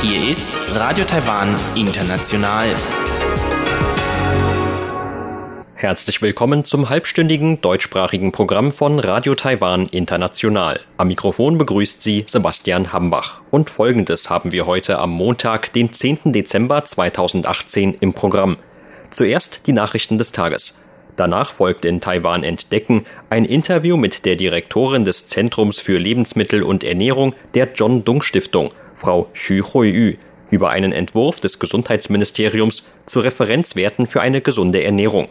Hier ist Radio Taiwan International. Herzlich willkommen zum halbstündigen deutschsprachigen Programm von Radio Taiwan International. Am Mikrofon begrüßt Sie Sebastian Hambach. Und folgendes haben wir heute am Montag, den 10. Dezember 2018 im Programm. Zuerst die Nachrichten des Tages. Danach folgt in Taiwan Entdecken ein Interview mit der Direktorin des Zentrums für Lebensmittel und Ernährung der John Dung Stiftung, Frau Xu Huiyu, über einen Entwurf des Gesundheitsministeriums zu Referenzwerten für eine gesunde Ernährung.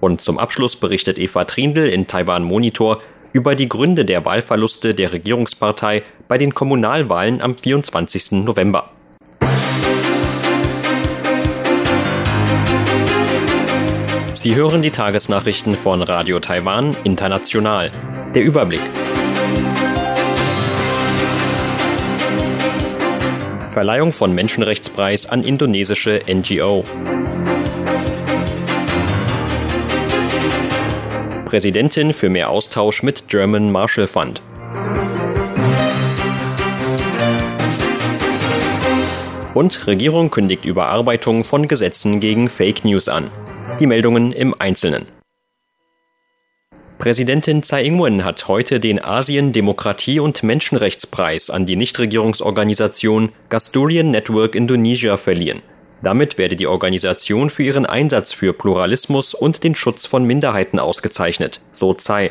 Und zum Abschluss berichtet Eva Trindl in Taiwan Monitor über die Gründe der Wahlverluste der Regierungspartei bei den Kommunalwahlen am 24. November. Sie hören die Tagesnachrichten von Radio Taiwan International. Der Überblick. Verleihung von Menschenrechtspreis an indonesische NGO. Präsidentin für mehr Austausch mit German Marshall Fund. Und Regierung kündigt Überarbeitung von Gesetzen gegen Fake News an. Die Meldungen im Einzelnen. Präsidentin Tsai Ing-wen hat heute den Asien Demokratie- und Menschenrechtspreis an die Nichtregierungsorganisation Gasturian Network Indonesia verliehen. Damit werde die Organisation für ihren Einsatz für Pluralismus und den Schutz von Minderheiten ausgezeichnet, so Tsai.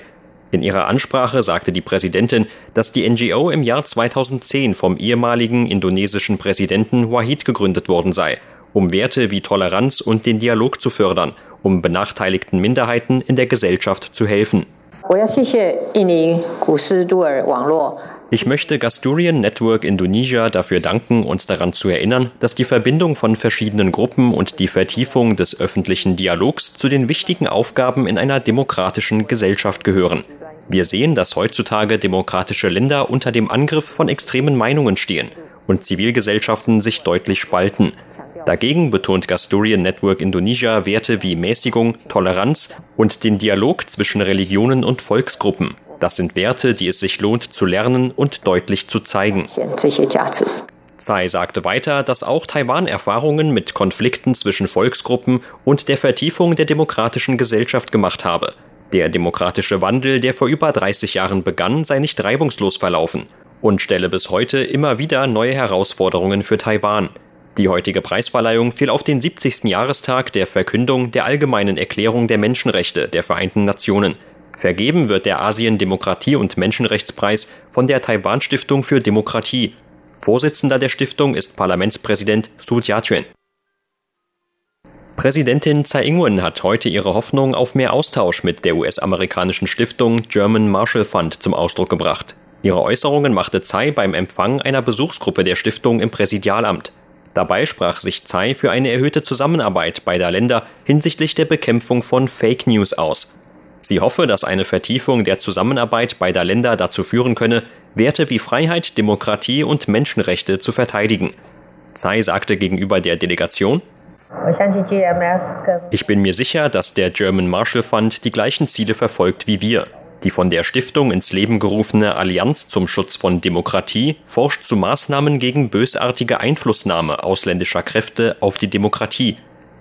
In ihrer Ansprache sagte die Präsidentin, dass die NGO im Jahr 2010 vom ehemaligen indonesischen Präsidenten Wahid gegründet worden sei – um Werte wie Toleranz und den Dialog zu fördern, um benachteiligten Minderheiten in der Gesellschaft zu helfen. Ich möchte Gasturian Network Indonesia dafür danken, uns daran zu erinnern, dass die Verbindung von verschiedenen Gruppen und die Vertiefung des öffentlichen Dialogs zu den wichtigen Aufgaben in einer demokratischen Gesellschaft gehören. Wir sehen, dass heutzutage demokratische Länder unter dem Angriff von extremen Meinungen stehen und Zivilgesellschaften sich deutlich spalten. Dagegen betont Gasturian Network Indonesia Werte wie Mäßigung, Toleranz und den Dialog zwischen Religionen und Volksgruppen. Das sind Werte, die es sich lohnt zu lernen und deutlich zu zeigen. Tsai sagte weiter, dass auch Taiwan Erfahrungen mit Konflikten zwischen Volksgruppen und der Vertiefung der demokratischen Gesellschaft gemacht habe. Der demokratische Wandel, der vor über 30 Jahren begann, sei nicht reibungslos verlaufen und stelle bis heute immer wieder neue Herausforderungen für Taiwan. Die heutige Preisverleihung fiel auf den 70. Jahrestag der Verkündung der Allgemeinen Erklärung der Menschenrechte der Vereinten Nationen. Vergeben wird der Asien Demokratie- und Menschenrechtspreis von der Taiwan Stiftung für Demokratie. Vorsitzender der Stiftung ist Parlamentspräsident Su Jiatuen. Präsidentin Tsai Ing-wen hat heute ihre Hoffnung auf mehr Austausch mit der US-amerikanischen Stiftung German Marshall Fund zum Ausdruck gebracht. Ihre Äußerungen machte Tsai beim Empfang einer Besuchsgruppe der Stiftung im Präsidialamt. Dabei sprach sich Tsai für eine erhöhte Zusammenarbeit beider Länder hinsichtlich der Bekämpfung von Fake News aus. Sie hoffe, dass eine Vertiefung der Zusammenarbeit beider Länder dazu führen könne, Werte wie Freiheit, Demokratie und Menschenrechte zu verteidigen. Tsai sagte gegenüber der Delegation, ich bin mir sicher, dass der German Marshall Fund die gleichen Ziele verfolgt wie wir. Die von der Stiftung ins Leben gerufene Allianz zum Schutz von Demokratie forscht zu Maßnahmen gegen bösartige Einflussnahme ausländischer Kräfte auf die Demokratie.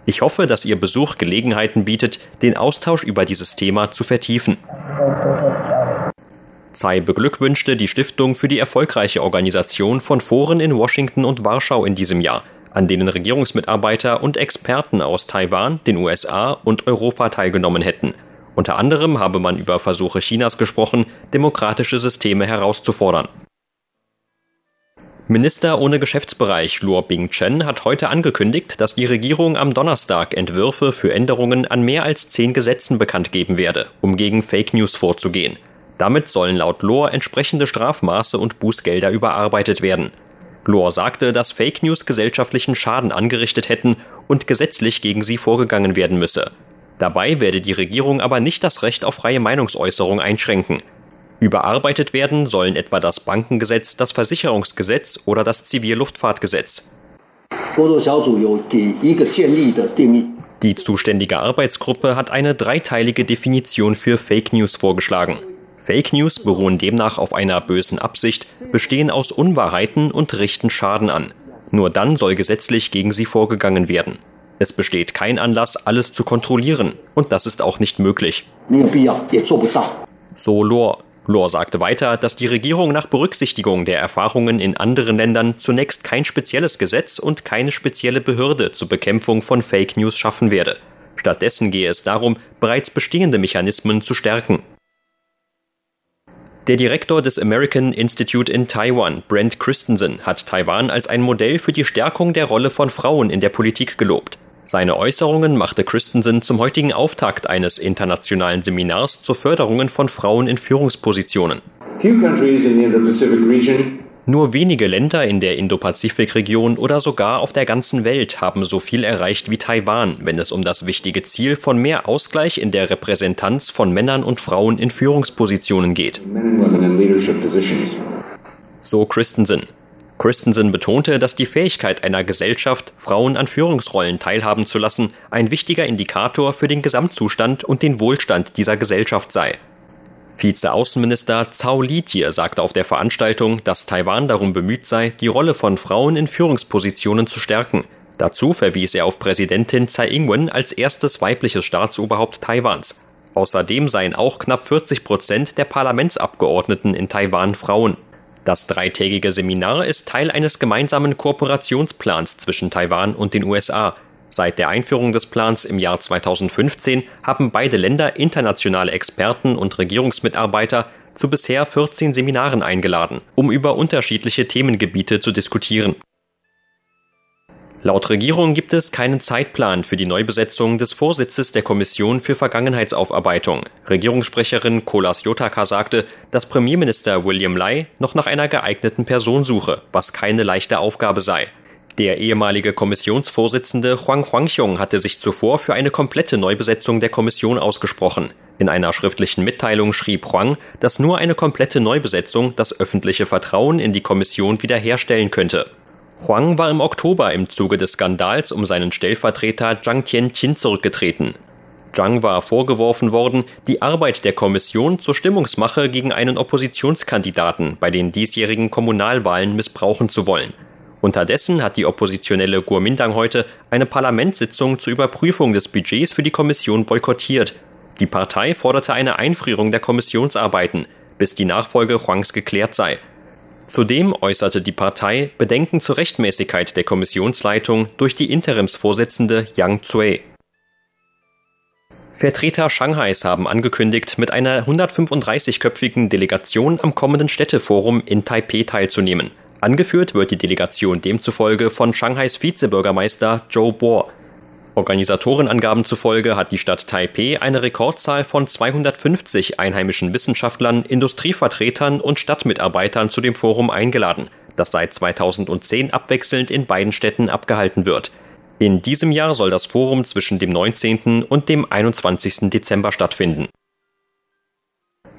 Ich hoffe, dass Ihr Besuch Gelegenheiten bietet, den Austausch über dieses Thema zu vertiefen. Tsai beglückwünschte die Stiftung für die erfolgreiche Organisation von Foren in Washington und Warschau in diesem Jahr, an denen Regierungsmitarbeiter und Experten aus Taiwan, den USA und Europa teilgenommen hätten. Unter anderem habe man über Versuche Chinas gesprochen, demokratische Systeme herauszufordern. Minister ohne Geschäftsbereich Luo Bing-chen hat heute angekündigt, dass die Regierung am Donnerstag Entwürfe für Änderungen an mehr als zehn Gesetzen bekannt geben werde, um gegen Fake News vorzugehen. Damit sollen laut Lohr entsprechende Strafmaße und Bußgelder überarbeitet werden. Lohr sagte, dass Fake News gesellschaftlichen Schaden angerichtet hätten und gesetzlich gegen sie vorgegangen werden müsse. Dabei werde die Regierung aber nicht das Recht auf freie Meinungsäußerung einschränken. Überarbeitet werden sollen etwa das Bankengesetz, das Versicherungsgesetz oder das Zivilluftfahrtgesetz. Die zuständige Arbeitsgruppe hat eine dreiteilige Definition für Fake News vorgeschlagen. Fake News beruhen demnach auf einer bösen Absicht, bestehen aus Unwahrheiten und richten Schaden an. Nur dann soll gesetzlich gegen sie vorgegangen werden. Es besteht kein Anlass, alles zu kontrollieren, und das ist auch nicht möglich. So Lohr. Lohr sagte weiter, dass die Regierung nach Berücksichtigung der Erfahrungen in anderen Ländern zunächst kein spezielles Gesetz und keine spezielle Behörde zur Bekämpfung von Fake News schaffen werde. Stattdessen gehe es darum, bereits bestehende Mechanismen zu stärken. Der Direktor des American Institute in Taiwan, Brent Christensen, hat Taiwan als ein Modell für die Stärkung der Rolle von Frauen in der Politik gelobt. Seine Äußerungen machte Christensen zum heutigen Auftakt eines internationalen Seminars zur Förderung von Frauen in Führungspositionen. Nur wenige Länder in der Indo-Pazifik-Region oder sogar auf der ganzen Welt haben so viel erreicht wie Taiwan, wenn es um das wichtige Ziel von mehr Ausgleich in der Repräsentanz von Männern und Frauen in Führungspositionen geht. So Christensen. Christensen betonte, dass die Fähigkeit einer Gesellschaft, Frauen an Führungsrollen teilhaben zu lassen, ein wichtiger Indikator für den Gesamtzustand und den Wohlstand dieser Gesellschaft sei. Vizeaußenminister Zhao Lijier sagte auf der Veranstaltung, dass Taiwan darum bemüht sei, die Rolle von Frauen in Führungspositionen zu stärken. Dazu verwies er auf Präsidentin Tsai Ing-wen als erstes weibliches Staatsoberhaupt Taiwans. Außerdem seien auch knapp 40 Prozent der Parlamentsabgeordneten in Taiwan Frauen. Das dreitägige Seminar ist Teil eines gemeinsamen Kooperationsplans zwischen Taiwan und den USA. Seit der Einführung des Plans im Jahr 2015 haben beide Länder internationale Experten und Regierungsmitarbeiter zu bisher 14 Seminaren eingeladen, um über unterschiedliche Themengebiete zu diskutieren. Laut Regierung gibt es keinen Zeitplan für die Neubesetzung des Vorsitzes der Kommission für Vergangenheitsaufarbeitung. Regierungssprecherin Kolas Jotaka sagte, dass Premierminister William Lai noch nach einer geeigneten Person suche, was keine leichte Aufgabe sei. Der ehemalige Kommissionsvorsitzende Huang Huangxiong hatte sich zuvor für eine komplette Neubesetzung der Kommission ausgesprochen. In einer schriftlichen Mitteilung schrieb Huang, dass nur eine komplette Neubesetzung das öffentliche Vertrauen in die Kommission wiederherstellen könnte. Huang war im Oktober im Zuge des Skandals um seinen Stellvertreter Zhang Tianqin zurückgetreten. Zhang war vorgeworfen worden, die Arbeit der Kommission zur Stimmungsmache gegen einen Oppositionskandidaten bei den diesjährigen Kommunalwahlen missbrauchen zu wollen. Unterdessen hat die oppositionelle Kuomintang heute eine Parlamentssitzung zur Überprüfung des Budgets für die Kommission boykottiert. Die Partei forderte eine Einfrierung der Kommissionsarbeiten, bis die Nachfolge Huangs geklärt sei. Zudem äußerte die Partei Bedenken zur Rechtmäßigkeit der Kommissionsleitung durch die Interimsvorsitzende Yang Zui. Vertreter Shanghais haben angekündigt, mit einer 135-köpfigen Delegation am kommenden Städteforum in Taipeh teilzunehmen. Angeführt wird die Delegation demzufolge von Shanghais Vizebürgermeister Zhou Bo. Organisatorenangaben zufolge hat die Stadt Taipeh eine Rekordzahl von 250 einheimischen Wissenschaftlern, Industrievertretern und Stadtmitarbeitern zu dem Forum eingeladen, das seit 2010 abwechselnd in beiden Städten abgehalten wird. In diesem Jahr soll das Forum zwischen dem 19. und dem 21. Dezember stattfinden.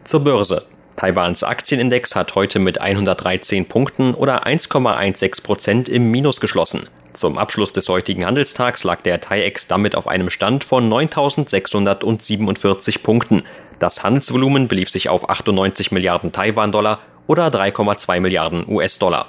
Zur Börse. Taiwans Aktienindex hat heute mit 113 Punkten oder 1,16 Prozent im Minus geschlossen. Zum Abschluss des heutigen Handelstags lag der TAIEX damit auf einem Stand von 9.647 Punkten. Das Handelsvolumen belief sich auf 98 Milliarden Taiwan-Dollar oder 3,2 Milliarden US-Dollar.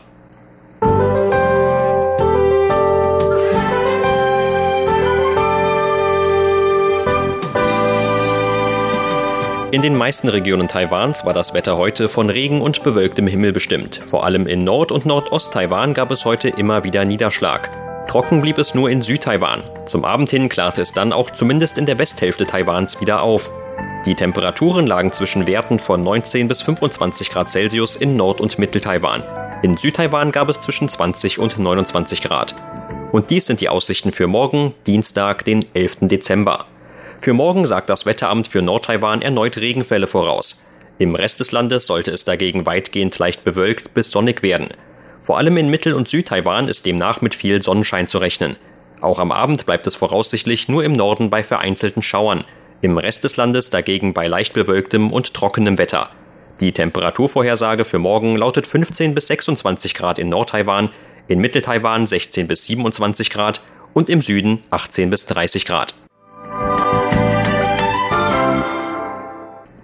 In den meisten Regionen Taiwans war das Wetter heute von Regen und bewölktem Himmel bestimmt. Vor allem in Nord- und Nordost-Taiwan gab es heute immer wieder Niederschlag. Trocken blieb es nur in Südtaiwan. Zum Abend hin klarte es dann auch zumindest in der Westhälfte Taiwans wieder auf. Die Temperaturen lagen zwischen Werten von 19 bis 25 Grad Celsius in Nord- und Mittel-Taiwan. In Südtaiwan gab es zwischen 20 und 29 Grad. Und dies sind die Aussichten für morgen, Dienstag, den 11. Dezember. Für morgen sagt das Wetteramt für Nordtaiwan erneut Regenfälle voraus. Im Rest des Landes sollte es dagegen weitgehend leicht bewölkt bis sonnig werden. Vor allem in Mittel- und Südtaiwan ist demnach mit viel Sonnenschein zu rechnen. Auch am Abend bleibt es voraussichtlich nur im Norden bei vereinzelten Schauern, im Rest des Landes dagegen bei leicht bewölktem und trockenem Wetter. Die Temperaturvorhersage für morgen lautet 15 bis 26 Grad in Nordtaiwan, in Mitteltaiwan 16 bis 27 Grad und im Süden 18 bis 30 Grad.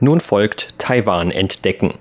Nun folgt Taiwan entdecken.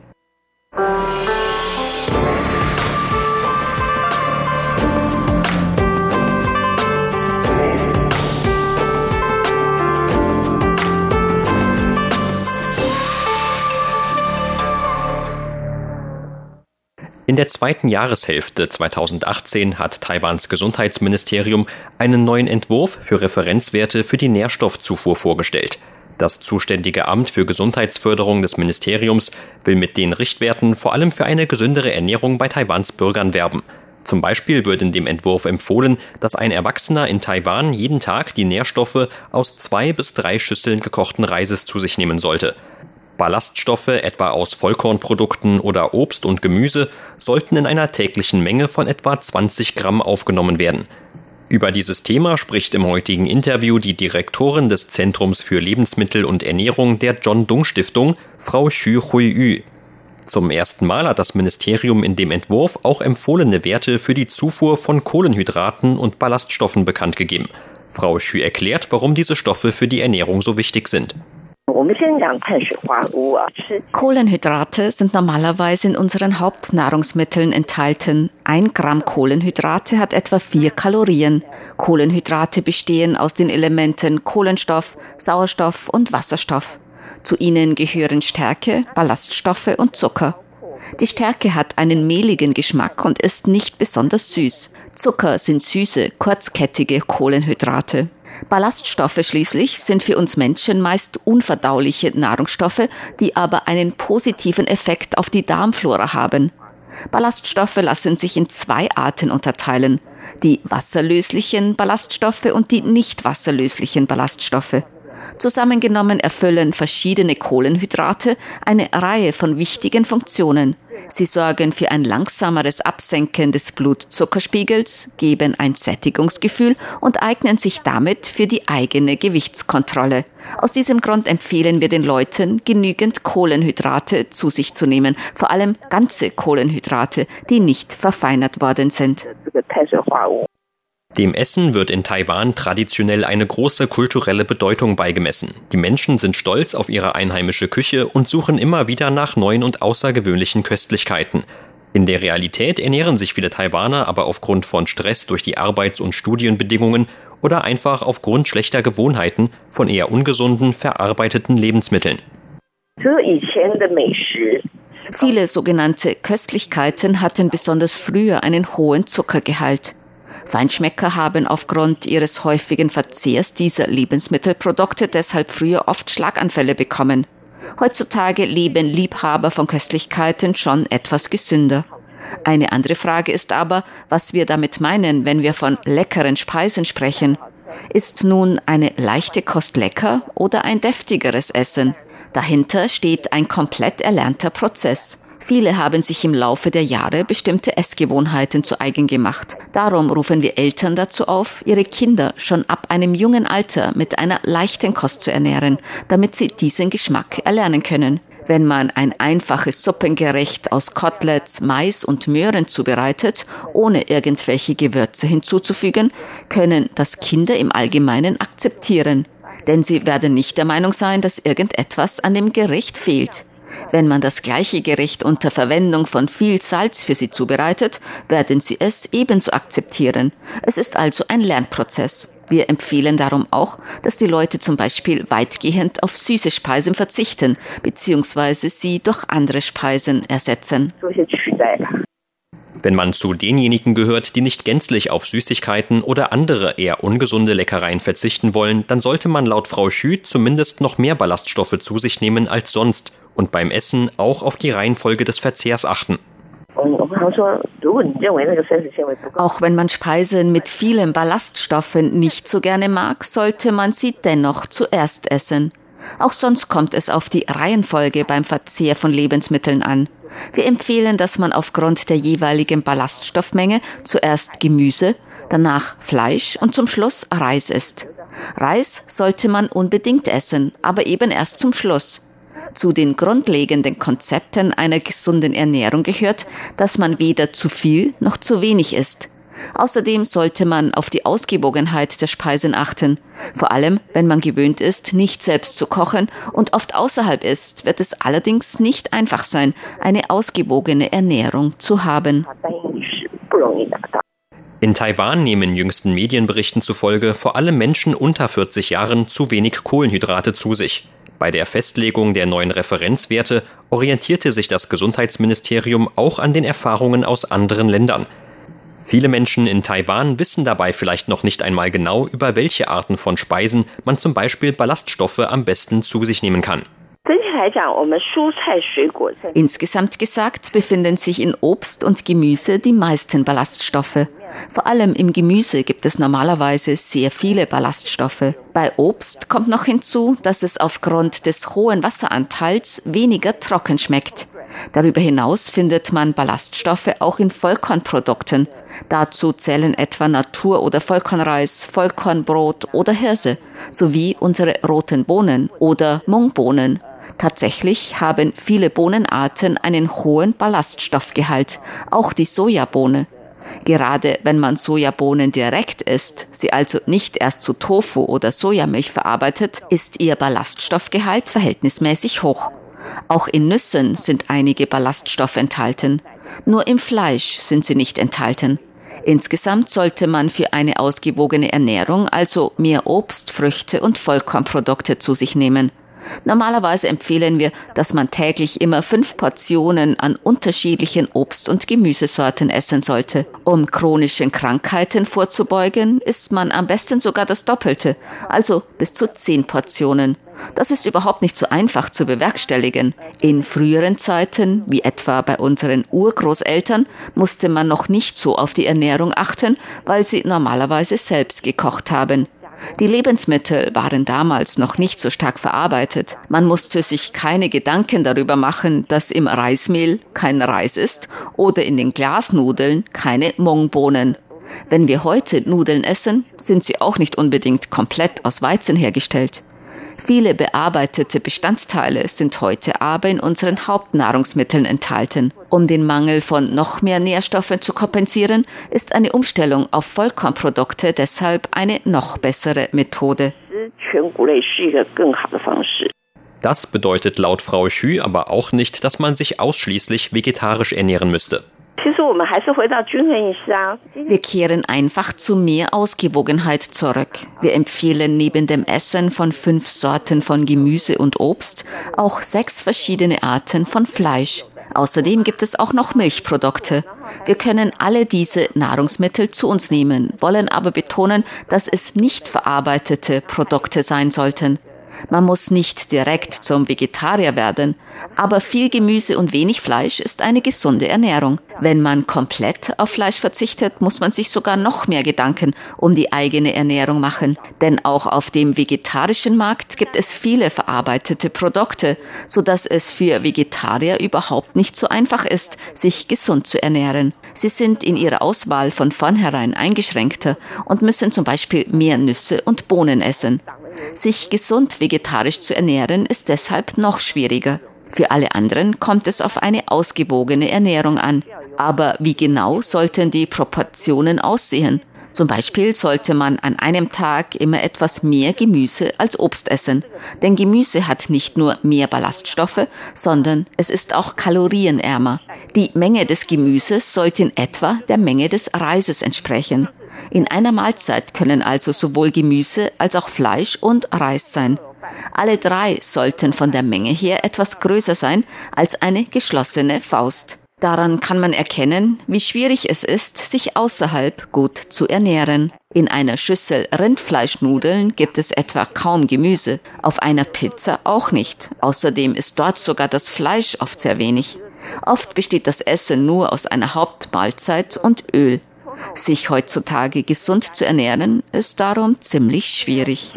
In der zweiten Jahreshälfte 2018 hat Taiwans Gesundheitsministerium einen neuen Entwurf für Referenzwerte für die Nährstoffzufuhr vorgestellt. Das zuständige Amt für Gesundheitsförderung des Ministeriums will mit den Richtwerten vor allem für eine gesündere Ernährung bei Taiwans Bürgern werben. Zum Beispiel wird in dem Entwurf empfohlen, dass ein Erwachsener in Taiwan jeden Tag die Nährstoffe aus zwei bis drei Schüsseln gekochten Reises zu sich nehmen sollte. Ballaststoffe, etwa aus Vollkornprodukten oder Obst und Gemüse, sollten in einer täglichen Menge von etwa 20 Gramm aufgenommen werden. Über dieses Thema spricht im heutigen Interview die Direktorin des Zentrums für Lebensmittel und Ernährung der John Dung Stiftung, Frau Xu Hui-Yu. Zum ersten Mal hat das Ministerium in dem Entwurf auch empfohlene Werte für die Zufuhr von Kohlenhydraten und Ballaststoffen bekannt gegeben. Frau Xu erklärt, warum diese Stoffe für die Ernährung so wichtig sind. Kohlenhydrate sind normalerweise in unseren Hauptnahrungsmitteln enthalten. Ein Gramm Kohlenhydrate hat etwa vier Kalorien. Kohlenhydrate bestehen aus den Elementen Kohlenstoff, Sauerstoff und Wasserstoff. Zu ihnen gehören Stärke, Ballaststoffe und Zucker. Die Stärke hat einen mehligen Geschmack und ist nicht besonders süß. Zucker sind süße, kurzkettige Kohlenhydrate. Ballaststoffe schließlich sind für uns Menschen meist unverdauliche Nahrungsstoffe, die aber einen positiven Effekt auf die Darmflora haben. Ballaststoffe lassen sich in zwei Arten unterteilen, die wasserlöslichen Ballaststoffe und die nicht wasserlöslichen Ballaststoffe. Zusammengenommen erfüllen verschiedene Kohlenhydrate eine Reihe von wichtigen Funktionen. Sie sorgen für ein langsameres Absenken des Blutzuckerspiegels, geben ein Sättigungsgefühl und eignen sich damit für die eigene Gewichtskontrolle. Aus diesem Grund empfehlen wir den Leuten, genügend Kohlenhydrate zu sich zu nehmen, vor allem ganze Kohlenhydrate, die nicht verfeinert worden sind. Dem Essen wird in Taiwan traditionell eine große kulturelle Bedeutung beigemessen. Die Menschen sind stolz auf ihre einheimische Küche und suchen immer wieder nach neuen und außergewöhnlichen Köstlichkeiten. In der Realität ernähren sich viele Taiwaner aber aufgrund von Stress durch die Arbeits- und Studienbedingungen oder einfach aufgrund schlechter Gewohnheiten von eher ungesunden, verarbeiteten Lebensmitteln. Viele sogenannte Köstlichkeiten hatten besonders früher einen hohen Zuckergehalt. Feinschmecker haben aufgrund ihres häufigen Verzehrs dieser Lebensmittelprodukte deshalb früher oft Schlaganfälle bekommen. Heutzutage leben Liebhaber von Köstlichkeiten schon etwas gesünder. Eine andere Frage ist aber, was wir damit meinen, wenn wir von leckeren Speisen sprechen. Ist nun eine leichte Kost lecker oder ein deftigeres Essen? Dahinter steht ein komplett erlernter Prozess. Viele haben sich im Laufe der Jahre bestimmte Essgewohnheiten zu eigen gemacht. Darum rufen wir Eltern dazu auf, ihre Kinder schon ab einem jungen Alter mit einer leichten Kost zu ernähren, damit sie diesen Geschmack erlernen können. Wenn man ein einfaches Suppengericht aus Koteletts, Mais und Möhren zubereitet, ohne irgendwelche Gewürze hinzuzufügen, können das Kinder im Allgemeinen akzeptieren. Denn sie werden nicht der Meinung sein, dass irgendetwas an dem Gericht fehlt. Wenn man das gleiche Gericht unter Verwendung von viel Salz für sie zubereitet, werden sie es ebenso akzeptieren. Es ist also ein Lernprozess. Wir empfehlen darum auch, dass die Leute zum Beispiel weitgehend auf süße Speisen verzichten, beziehungsweise sie durch andere Speisen ersetzen. Wenn man zu denjenigen gehört, die nicht gänzlich auf Süßigkeiten oder andere eher ungesunde Leckereien verzichten wollen, dann sollte man laut Frau Schü zumindest noch mehr Ballaststoffe zu sich nehmen als sonst und beim Essen auch auf die Reihenfolge des Verzehrs achten. Auch wenn man Speisen mit vielen Ballaststoffen nicht so gerne mag, sollte man sie dennoch zuerst essen. Auch sonst kommt es auf die Reihenfolge beim Verzehr von Lebensmitteln an. Wir empfehlen, dass man aufgrund der jeweiligen Ballaststoffmenge zuerst Gemüse, danach Fleisch und zum Schluss Reis isst. Reis sollte man unbedingt essen, aber eben erst zum Schluss. Zu den grundlegenden Konzepten einer gesunden Ernährung gehört, dass man weder zu viel noch zu wenig isst. Außerdem sollte man auf die Ausgewogenheit der Speisen achten. Vor allem, wenn man gewöhnt ist, nicht selbst zu kochen und oft außerhalb ist, wird es allerdings nicht einfach sein, eine ausgewogene Ernährung zu haben. In Taiwan nehmen jüngsten Medienberichten zufolge vor allem Menschen unter 40 Jahren zu wenig Kohlenhydrate zu sich. Bei der Festlegung der neuen Referenzwerte orientierte sich das Gesundheitsministerium auch an den Erfahrungen aus anderen Ländern. Viele Menschen in Taiwan wissen dabei vielleicht noch nicht einmal genau, über welche Arten von Speisen man zum Beispiel Ballaststoffe am besten zu sich nehmen kann. Insgesamt gesagt befinden sich in Obst und Gemüse die meisten Ballaststoffe. Vor allem im Gemüse gibt es normalerweise sehr viele Ballaststoffe. Bei Obst kommt noch hinzu, dass es aufgrund des hohen Wasseranteils weniger trocken schmeckt. Darüber hinaus findet man Ballaststoffe auch in Vollkornprodukten. Dazu zählen etwa Natur- oder Vollkornreis, Vollkornbrot oder Hirse sowie unsere roten Bohnen oder Mungbohnen. Tatsächlich haben viele Bohnenarten einen hohen Ballaststoffgehalt, auch die Sojabohne. Gerade wenn man Sojabohnen direkt isst, sie also nicht erst zu Tofu oder Sojamilch verarbeitet, ist ihr Ballaststoffgehalt verhältnismäßig hoch. Auch in Nüssen sind einige Ballaststoffe enthalten. Nur im Fleisch sind sie nicht enthalten. Insgesamt sollte man für eine ausgewogene Ernährung also mehr Obst, Früchte und Vollkornprodukte zu sich nehmen. Normalerweise empfehlen wir, dass man täglich immer fünf Portionen an unterschiedlichen Obst- und Gemüsesorten essen sollte. Um chronischen Krankheiten vorzubeugen, isst man am besten sogar das Doppelte, also bis zu zehn Portionen. Das ist überhaupt nicht so einfach zu bewerkstelligen. In früheren Zeiten, wie etwa bei unseren Urgroßeltern, musste man noch nicht so auf die Ernährung achten, weil sie normalerweise selbst gekocht haben. Die Lebensmittel waren damals noch nicht so stark verarbeitet. Man musste sich keine Gedanken darüber machen, dass im Reismehl kein Reis ist oder in den Glasnudeln keine Mungbohnen. Wenn wir heute Nudeln essen, sind sie auch nicht unbedingt komplett aus Weizen hergestellt. Viele bearbeitete Bestandteile sind heute aber in unseren Hauptnahrungsmitteln enthalten. Um den Mangel von noch mehr Nährstoffen zu kompensieren, ist eine Umstellung auf Vollkornprodukte deshalb eine noch bessere Methode. Das bedeutet laut Frau Xu aber auch nicht, dass man sich ausschließlich vegetarisch ernähren müsste. Wir kehren einfach zu mehr Ausgewogenheit zurück. Wir empfehlen neben dem Essen von fünf Sorten von Gemüse und Obst auch sechs verschiedene Arten von Fleisch. Außerdem gibt es auch noch Milchprodukte. Wir können alle diese Nahrungsmittel zu uns nehmen, wollen aber betonen, dass es nicht verarbeitete Produkte sein sollten. Man muss nicht direkt zum Vegetarier werden, aber viel Gemüse und wenig Fleisch ist eine gesunde Ernährung. Wenn man komplett auf Fleisch verzichtet, muss man sich sogar noch mehr Gedanken um die eigene Ernährung machen. Denn auch auf dem vegetarischen Markt gibt es viele verarbeitete Produkte, sodass es für Vegetarier überhaupt nicht so einfach ist, sich gesund zu ernähren. Sie sind in ihrer Auswahl von vornherein eingeschränkter und müssen zum Beispiel mehr Nüsse und Bohnen essen. Sich gesund vegetarisch zu ernähren ist deshalb noch schwieriger. Für alle anderen kommt es auf eine ausgewogene Ernährung an. Aber wie genau sollten die Proportionen aussehen? Zum Beispiel sollte man an einem Tag immer etwas mehr Gemüse als Obst essen. Denn Gemüse hat nicht nur mehr Ballaststoffe, sondern es ist auch kalorienärmer. Die Menge des Gemüses sollte in etwa der Menge des Reises entsprechen. In einer Mahlzeit können also sowohl Gemüse als auch Fleisch und Reis sein. Alle drei sollten von der Menge her etwas größer sein als eine geschlossene Faust. Daran kann man erkennen, wie schwierig es ist, sich außerhalb gut zu ernähren. In einer Schüssel Rindfleischnudeln gibt es etwa kaum Gemüse, auf einer Pizza auch nicht. Außerdem ist dort sogar das Fleisch oft sehr wenig. Oft besteht das Essen nur aus einer Hauptmahlzeit und Öl. Sich heutzutage gesund zu ernähren, ist darum ziemlich schwierig.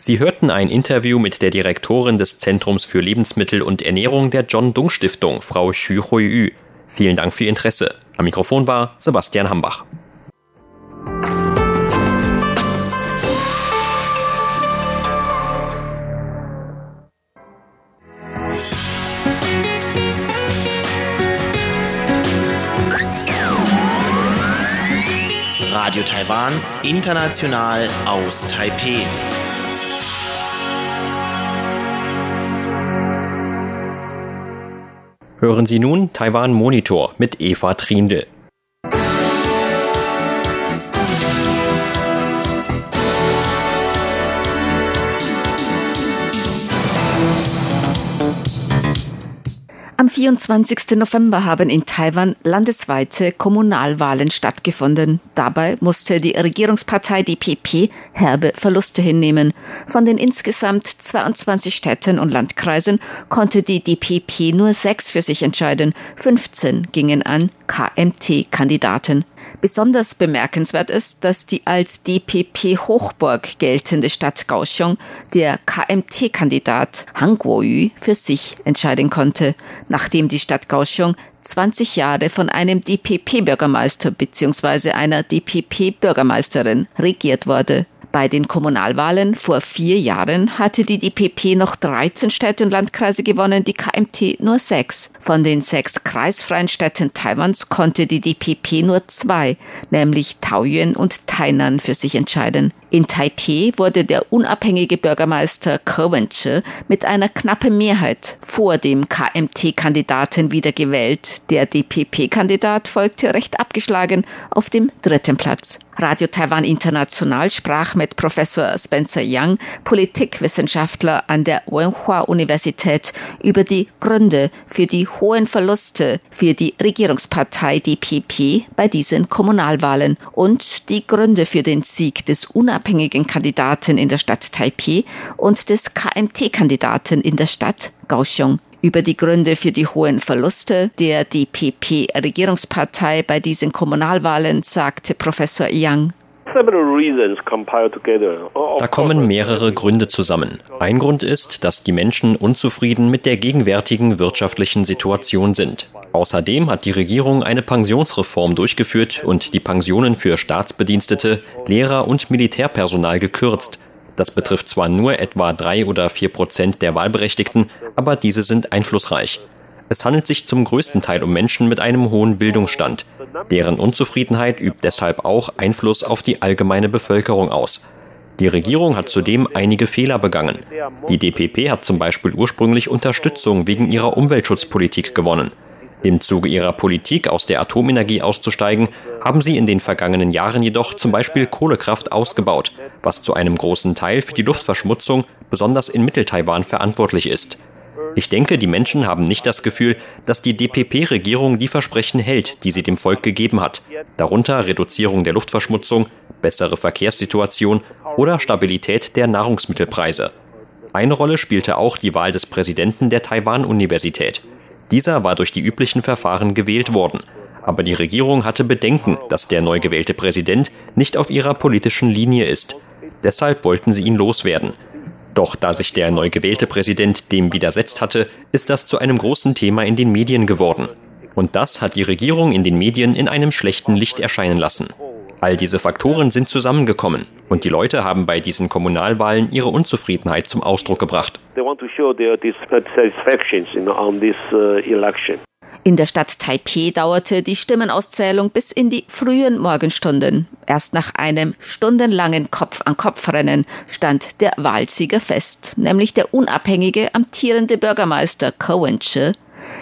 Sie hörten ein Interview mit der Direktorin des Zentrums für Lebensmittel und Ernährung der John Dung Stiftung, Frau Xu Hui Vielen Dank für Ihr Interesse. Am Mikrofon war Sebastian Hambach. Taiwan, international aus Taipeh. Hören Sie nun Taiwan Monitor mit Eva Triendl. 24. November haben in Taiwan landesweite Kommunalwahlen stattgefunden. Dabei musste die Regierungspartei DPP herbe Verluste hinnehmen. Von den insgesamt 22 Städten und Landkreisen konnte die DPP nur sechs für sich entscheiden. 15 gingen an KMT-Kandidaten. Besonders bemerkenswert ist, dass die als DPP-Hochburg geltende Stadt Kaohsiung der KMT-Kandidat Han Kuo-yu für sich entscheiden konnte, nachdem die Stadt Kaohsiung 20 Jahre von einem DPP-Bürgermeister bzw. einer DPP-Bürgermeisterin regiert wurde. Bei den Kommunalwahlen vor vier Jahren hatte die DPP noch 13 Städte und Landkreise gewonnen, die KMT nur sechs. Von den sechs kreisfreien Städten Taiwans konnte die DPP nur zwei, nämlich Taoyuan und Tainan, für sich entscheiden. In Taipeh wurde der unabhängige Bürgermeister Ke mit einer knappen Mehrheit vor dem KMT-Kandidaten wiedergewählt. Der DPP-Kandidat folgte recht abgeschlagen auf dem dritten Platz. Radio Taiwan International sprach mit Professor Spencer Young, Politikwissenschaftler an der Wenhua-Universität, über die Gründe für die hohen Verluste für die Regierungspartei DPP bei diesen Kommunalwahlen und die Gründe für den Sieg des unabhängigen Kandidaten in der Stadt Taipei und des KMT-Kandidaten in der Stadt Kaohsiung über die Gründe für die hohen Verluste der DPP-Regierungspartei bei diesen Kommunalwahlen sagte Professor Yang. Da kommen mehrere Gründe zusammen. Ein Grund ist, dass die Menschen unzufrieden mit der gegenwärtigen wirtschaftlichen Situation sind. Außerdem hat die Regierung eine Pensionsreform durchgeführt und die Pensionen für Staatsbedienstete, Lehrer und Militärpersonal gekürzt, das betrifft zwar nur etwa drei oder vier Prozent der Wahlberechtigten, aber diese sind einflussreich. Es handelt sich zum größten Teil um Menschen mit einem hohen Bildungsstand. Deren Unzufriedenheit übt deshalb auch Einfluss auf die allgemeine Bevölkerung aus. Die Regierung hat zudem einige Fehler begangen. Die DPP hat zum Beispiel ursprünglich Unterstützung wegen ihrer Umweltschutzpolitik gewonnen. Im Zuge ihrer Politik aus der Atomenergie auszusteigen, haben sie in den vergangenen Jahren jedoch zum Beispiel Kohlekraft ausgebaut, was zu einem großen Teil für die Luftverschmutzung, besonders in Mitteltaiwan, verantwortlich ist. Ich denke, die Menschen haben nicht das Gefühl, dass die DPP-Regierung die Versprechen hält, die sie dem Volk gegeben hat, darunter Reduzierung der Luftverschmutzung, bessere Verkehrssituation oder Stabilität der Nahrungsmittelpreise. Eine Rolle spielte auch die Wahl des Präsidenten der Taiwan-Universität. Dieser war durch die üblichen Verfahren gewählt worden. Aber die Regierung hatte Bedenken, dass der neu gewählte Präsident nicht auf ihrer politischen Linie ist. Deshalb wollten sie ihn loswerden. Doch da sich der neu gewählte Präsident dem widersetzt hatte, ist das zu einem großen Thema in den Medien geworden. Und das hat die Regierung in den Medien in einem schlechten Licht erscheinen lassen. All diese Faktoren sind zusammengekommen und die Leute haben bei diesen Kommunalwahlen ihre Unzufriedenheit zum Ausdruck gebracht. Uh, in der Stadt Taipeh dauerte die Stimmenauszählung bis in die frühen Morgenstunden. Erst nach einem stundenlangen Kopf-an-Kopf-Rennen stand der Wahlsieger fest, nämlich der unabhängige amtierende Bürgermeister Cohen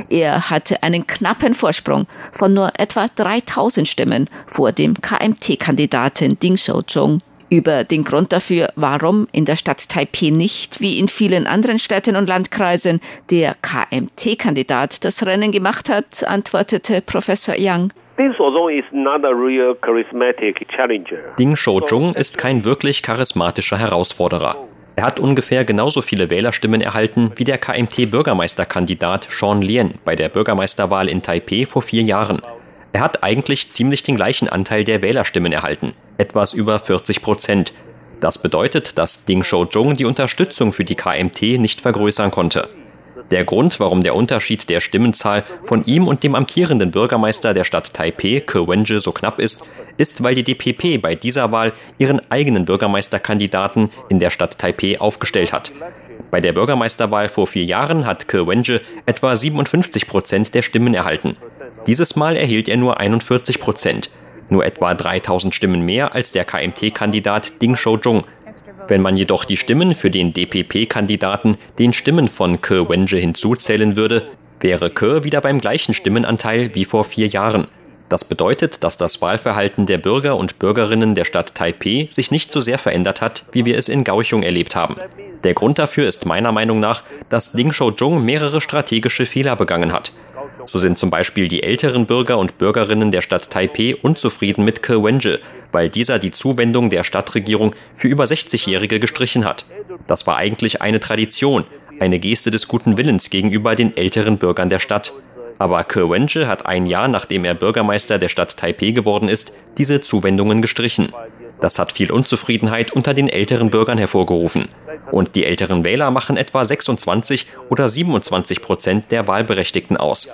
er hatte einen knappen Vorsprung von nur etwa 3000 Stimmen vor dem KMT-Kandidaten Ding Xiaozhong. Über den Grund dafür, warum in der Stadt Taipei nicht, wie in vielen anderen Städten und Landkreisen, der KMT-Kandidat das Rennen gemacht hat, antwortete Professor Yang. Ding Xiaozhong ist kein wirklich charismatischer Herausforderer. Er hat ungefähr genauso viele Wählerstimmen erhalten wie der KMT-Bürgermeisterkandidat Sean Lien bei der Bürgermeisterwahl in Taipeh vor vier Jahren. Er hat eigentlich ziemlich den gleichen Anteil der Wählerstimmen erhalten, etwas über 40 Prozent. Das bedeutet, dass Ding Shou-jung die Unterstützung für die KMT nicht vergrößern konnte. Der Grund, warum der Unterschied der Stimmenzahl von ihm und dem amtierenden Bürgermeister der Stadt Taipeh, Ke Wenje, so knapp ist, ist, weil die DPP bei dieser Wahl ihren eigenen Bürgermeisterkandidaten in der Stadt Taipeh aufgestellt hat. Bei der Bürgermeisterwahl vor vier Jahren hat Ke Wenje etwa 57 Prozent der Stimmen erhalten. Dieses Mal erhielt er nur 41 Prozent. nur etwa 3000 Stimmen mehr als der KMT-Kandidat Ding Shou-jung. Wenn man jedoch die Stimmen für den DPP-Kandidaten den Stimmen von Ke Wenje hinzuzählen würde, wäre Ke wieder beim gleichen Stimmenanteil wie vor vier Jahren. Das bedeutet, dass das Wahlverhalten der Bürger und Bürgerinnen der Stadt Taipeh sich nicht so sehr verändert hat, wie wir es in Kaohsiung erlebt haben. Der Grund dafür ist meiner Meinung nach, dass Ding Shou-jung mehrere strategische Fehler begangen hat. So sind zum Beispiel die älteren Bürger und Bürgerinnen der Stadt Taipeh unzufrieden mit Ke Wenje, weil dieser die Zuwendung der Stadtregierung für über 60-Jährige gestrichen hat. Das war eigentlich eine Tradition, eine Geste des guten Willens gegenüber den älteren Bürgern der Stadt. Aber Ke Wenje hat ein Jahr nachdem er Bürgermeister der Stadt Taipeh geworden ist, diese Zuwendungen gestrichen. Das hat viel Unzufriedenheit unter den älteren Bürgern hervorgerufen. Und die älteren Wähler machen etwa 26 oder 27 Prozent der Wahlberechtigten aus.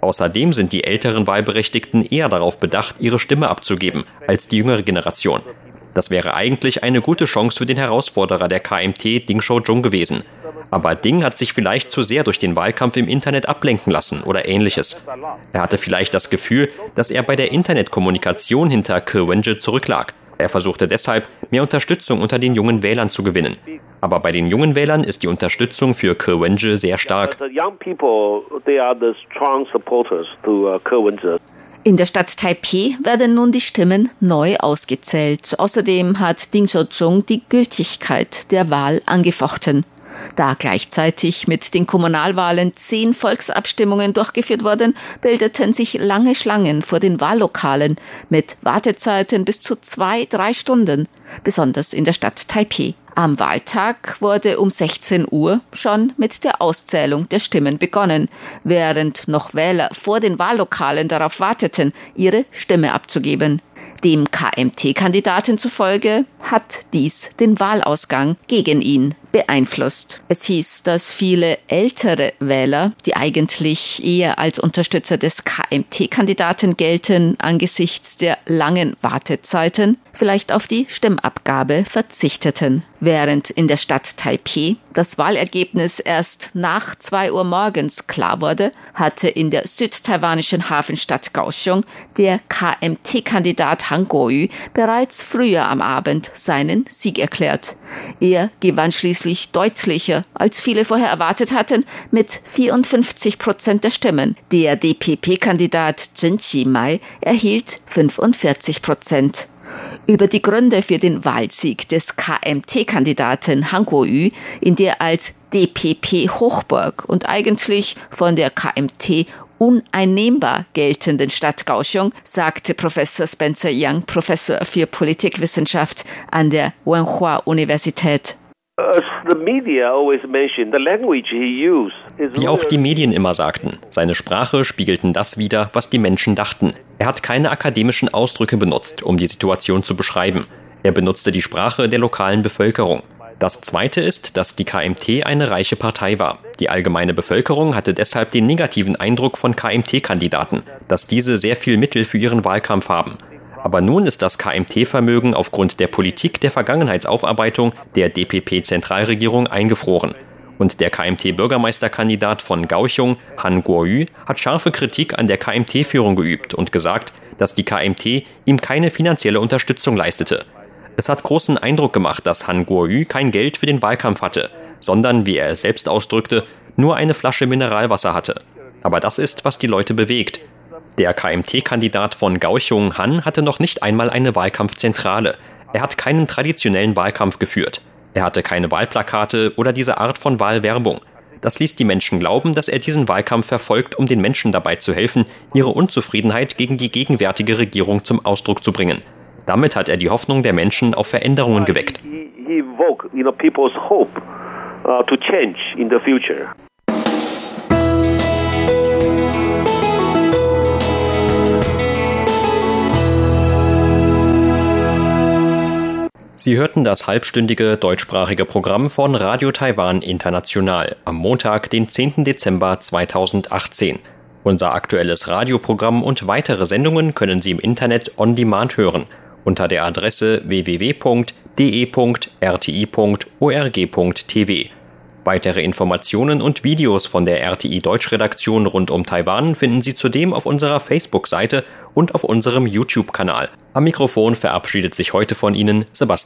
Außerdem sind die älteren Wahlberechtigten eher darauf bedacht, ihre Stimme abzugeben, als die jüngere Generation. Das wäre eigentlich eine gute Chance für den Herausforderer der KMT, Ding Shou-jung, gewesen. Aber Ding hat sich vielleicht zu sehr durch den Wahlkampf im Internet ablenken lassen oder ähnliches. Er hatte vielleicht das Gefühl, dass er bei der Internetkommunikation hinter Ke zurücklag. Er versuchte deshalb, mehr Unterstützung unter den jungen Wählern zu gewinnen. Aber bei den jungen Wählern ist die Unterstützung für Ke sehr stark. In der Stadt Taipeh werden nun die Stimmen neu ausgezählt. Außerdem hat Ding Shou-chung die Gültigkeit der Wahl angefochten. Da gleichzeitig mit den Kommunalwahlen zehn Volksabstimmungen durchgeführt wurden, bildeten sich lange Schlangen vor den Wahllokalen mit Wartezeiten bis zu zwei, drei Stunden, besonders in der Stadt Taipeh. Am Wahltag wurde um 16 Uhr schon mit der Auszählung der Stimmen begonnen, während noch Wähler vor den Wahllokalen darauf warteten, ihre Stimme abzugeben. Dem KMT-Kandidaten zufolge hat dies den Wahlausgang gegen ihn beeinflusst. Es hieß, dass viele ältere Wähler, die eigentlich eher als Unterstützer des KMT-Kandidaten gelten, angesichts der langen Wartezeiten, vielleicht auf die Stimmabgabe verzichteten. Während in der Stadt Taipeh das Wahlergebnis erst nach zwei Uhr morgens klar wurde, hatte in der südtaiwanischen Hafenstadt Kaohsiung der KMT-Kandidat Han Kuo-yu bereits früher am Abend seinen Sieg erklärt. Er gewann schließlich deutlicher, als viele vorher erwartet hatten, mit 54 Prozent der Stimmen. Der DPP-Kandidat Chen Chi-mai erhielt 45 Prozent. Über die Gründe für den Wahlsieg des KMT-Kandidaten Han Kuo-yu in der als DPP-Hochburg und eigentlich von der KMT uneinnehmbar geltenden Stadt Kaohsiung, sagte Professor Spencer Young, Professor für Politikwissenschaft an der Wenhua Universität. Wie auch die Medien immer sagten, seine Sprache spiegelten das wider, was die Menschen dachten. Er hat keine akademischen Ausdrücke benutzt, um die Situation zu beschreiben. Er benutzte die Sprache der lokalen Bevölkerung. Das Zweite ist, dass die KMT eine reiche Partei war. Die allgemeine Bevölkerung hatte deshalb den negativen Eindruck von KMT-Kandidaten, dass diese sehr viel Mittel für ihren Wahlkampf haben. Aber nun ist das KMT-Vermögen aufgrund der Politik der Vergangenheitsaufarbeitung der DPP-Zentralregierung eingefroren. Und der KMT-Bürgermeisterkandidat von Kaohsiung, Han Kuo-yu, hat scharfe Kritik an der KMT-Führung geübt und gesagt, dass die KMT ihm keine finanzielle Unterstützung leistete. Es hat großen Eindruck gemacht, dass Han Kuo-yu kein Geld für den Wahlkampf hatte, sondern, wie er es selbst ausdrückte, nur eine Flasche Mineralwasser hatte. Aber das ist, was die Leute bewegt. Der KMT-Kandidat von Kaohsiung Han hatte noch nicht einmal eine Wahlkampfzentrale. Er hat keinen traditionellen Wahlkampf geführt. Er hatte keine Wahlplakate oder diese Art von Wahlwerbung. Das ließ die Menschen glauben, dass er diesen Wahlkampf verfolgt, um den Menschen dabei zu helfen, ihre Unzufriedenheit gegen die gegenwärtige Regierung zum Ausdruck zu bringen. Damit hat er die Hoffnung der Menschen auf Veränderungen geweckt. Sie hörten das halbstündige deutschsprachige Programm von Radio Taiwan International am Montag, den 10. Dezember 2018. Unser aktuelles Radioprogramm und weitere Sendungen können Sie im Internet on demand hören unter der Adresse www.de.rti.org.tv. Weitere Informationen und Videos von der RTI Deutschredaktion rund um Taiwan finden Sie zudem auf unserer Facebook-Seite und auf unserem YouTube-Kanal. Am Mikrofon verabschiedet sich heute von Ihnen Sebastian